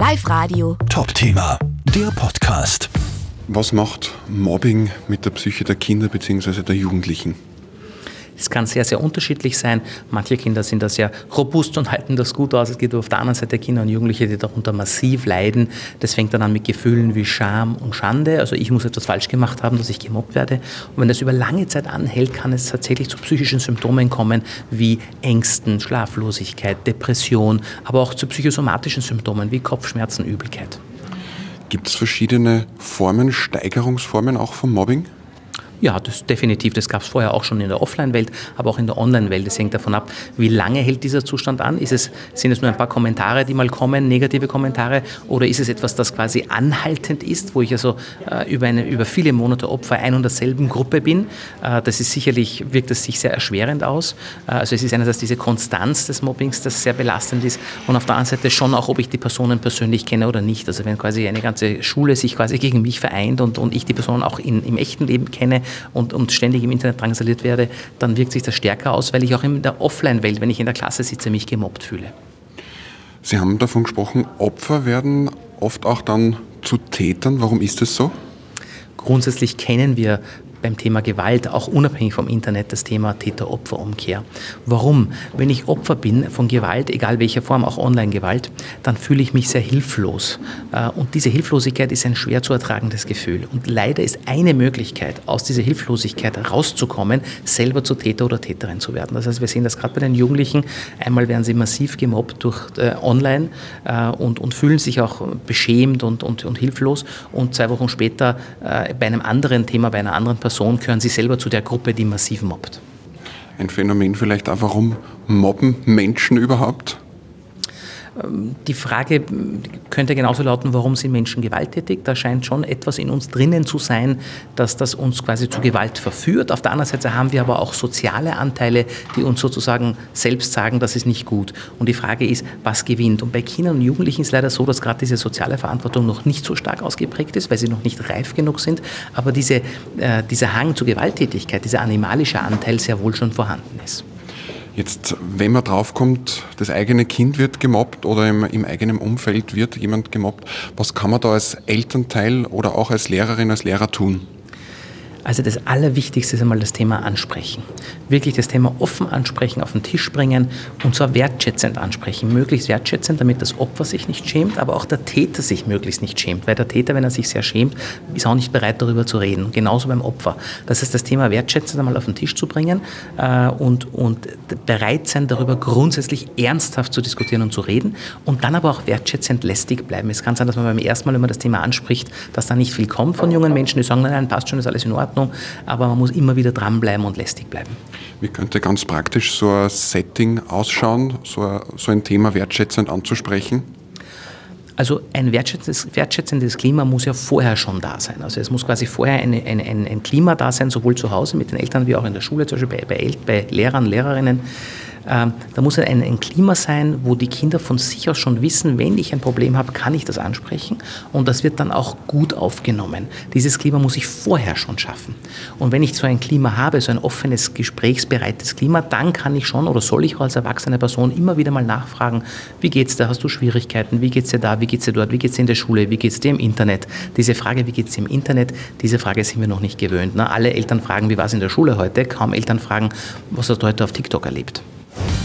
Live Radio. Top-Thema, der Podcast. Was macht Mobbing mit der Psyche der Kinder bzw. der Jugendlichen? Es kann sehr, sehr unterschiedlich sein. Manche Kinder sind da sehr robust und halten das gut aus. Es gibt auf der anderen Seite Kinder und Jugendliche, die darunter massiv leiden. Das fängt dann an mit Gefühlen wie Scham und Schande. Also ich muss etwas falsch gemacht haben, dass ich gemobbt werde. Und wenn das über lange Zeit anhält, kann es tatsächlich zu psychischen Symptomen kommen, wie Ängsten, Schlaflosigkeit, Depression, aber auch zu psychosomatischen Symptomen wie Kopfschmerzen, Übelkeit. Gibt es verschiedene Formen, Steigerungsformen auch vom Mobbing? Ja, das definitiv. Das gab es vorher auch schon in der Offline-Welt, aber auch in der Online-Welt. Das hängt davon ab, wie lange hält dieser Zustand an? Ist es, sind es nur ein paar Kommentare, die mal kommen, negative Kommentare, oder ist es etwas, das quasi anhaltend ist, wo ich also äh, über, eine, über viele Monate Opfer ein und derselben Gruppe bin? Äh, das ist sicherlich, wirkt es sich sehr erschwerend aus. Äh, also es ist einerseits diese Konstanz des Mobbings, das sehr belastend ist, und auf der anderen Seite schon auch, ob ich die Personen persönlich kenne oder nicht. Also wenn quasi eine ganze Schule sich quasi gegen mich vereint und, und ich die Personen auch in, im echten Leben kenne, und, und ständig im Internet drangsaliert werde, dann wirkt sich das stärker aus, weil ich auch in der Offline-Welt, wenn ich in der Klasse sitze, mich gemobbt fühle. Sie haben davon gesprochen, Opfer werden oft auch dann zu Tätern. Warum ist das so? Grundsätzlich kennen wir beim Thema Gewalt, auch unabhängig vom Internet, das Thema Täter-Opfer-Umkehr. Warum? Wenn ich Opfer bin von Gewalt, egal welcher Form, auch Online-Gewalt, dann fühle ich mich sehr hilflos. Äh, und diese Hilflosigkeit ist ein schwer zu ertragendes Gefühl. Und leider ist eine Möglichkeit, aus dieser Hilflosigkeit rauszukommen, selber zu Täter oder Täterin zu werden. Das heißt, wir sehen das gerade bei den Jugendlichen. Einmal werden sie massiv gemobbt durch äh, online äh, und, und fühlen sich auch beschämt und, und, und hilflos. Und zwei Wochen später äh, bei einem anderen Thema, bei einer anderen Person, Person gehören Sie selber zu der Gruppe, die massiv mobbt. Ein Phänomen vielleicht auch, warum mobben Menschen überhaupt? Ähm, die Frage könnte genauso lauten, warum sind Menschen gewalttätig? Da scheint schon etwas in uns drinnen zu sein, dass das uns quasi zu Gewalt verführt. Auf der anderen Seite haben wir aber auch soziale Anteile, die uns sozusagen selbst sagen, das ist nicht gut. Und die Frage ist, was gewinnt? Und bei Kindern und Jugendlichen ist es leider so, dass gerade diese soziale Verantwortung noch nicht so stark ausgeprägt ist, weil sie noch nicht reif genug sind. Aber diese, äh, dieser Hang zur Gewalttätigkeit, dieser animalische Anteil sehr wohl schon vorhanden ist. Jetzt, wenn man draufkommt, das eigene Kind wird gemobbt oder im, im, eigenen Umfeld wird jemand gemobbt, was kann man da als Elternteil oder auch als Lehrerin, als Lehrer tun? Also das Allerwichtigste ist einmal das Thema ansprechen. Wirklich das Thema offen ansprechen, auf den Tisch bringen und zwar wertschätzend ansprechen. Möglichst wertschätzend, damit das Opfer sich nicht schämt, aber auch der Täter sich möglichst nicht schämt. Weil der Täter, wenn er sich sehr schämt, ist auch nicht bereit, darüber zu reden. Genauso beim Opfer. Das heißt, das Thema wertschätzend einmal auf den Tisch zu bringen äh, und, und bereit sein, darüber grundsätzlich ernsthaft zu diskutieren und zu reden und dann aber auch wertschätzend lästig bleiben. Es kann sein, dass man beim ersten Mal, wenn man das Thema anspricht, dass da nicht viel kommt von jungen Menschen, die sagen, nein, nein, passt schon, ist alles in Ordnung Ordnung, aber man muss immer wieder dranbleiben und lästig bleiben. Wie könnte ganz praktisch so ein Setting ausschauen, so ein, so ein Thema wertschätzend anzusprechen? Also ein wertschätzendes, wertschätzendes, Klima muss ja vorher schon da sein. Also es muss quasi vorher eine, eine, ein, Klima da sein, sowohl zu Hause mit den Eltern wie auch in der Schule, zum Beispiel bei, bei, bei Lehrern, Lehrerinnen, da muss ein, ein, Klima sein, wo die Kinder von sich aus schon wissen, wenn ich ein Problem habe, kann ich das ansprechen und das wird dann auch gut aufgenommen. Dieses Klima muss ich vorher schon schaffen. Und wenn ich so ein Klima habe, so ein offenes, gesprächsbereites Klima, dann kann ich schon oder soll ich auch als erwachsene Person immer wieder mal nachfragen, wie geht's da, hast du Schwierigkeiten, wie geht's dir da, wie geht's dir dort, wie geht's dir in der Schule, wie geht's dir im Internet? Diese Frage, wie geht's dir im Internet, diese Frage sind wir noch nicht gewöhnt. Ne? Alle Eltern fragen, wie war es in der Schule heute, kaum Eltern fragen, was hast du heute auf TikTok erlebt.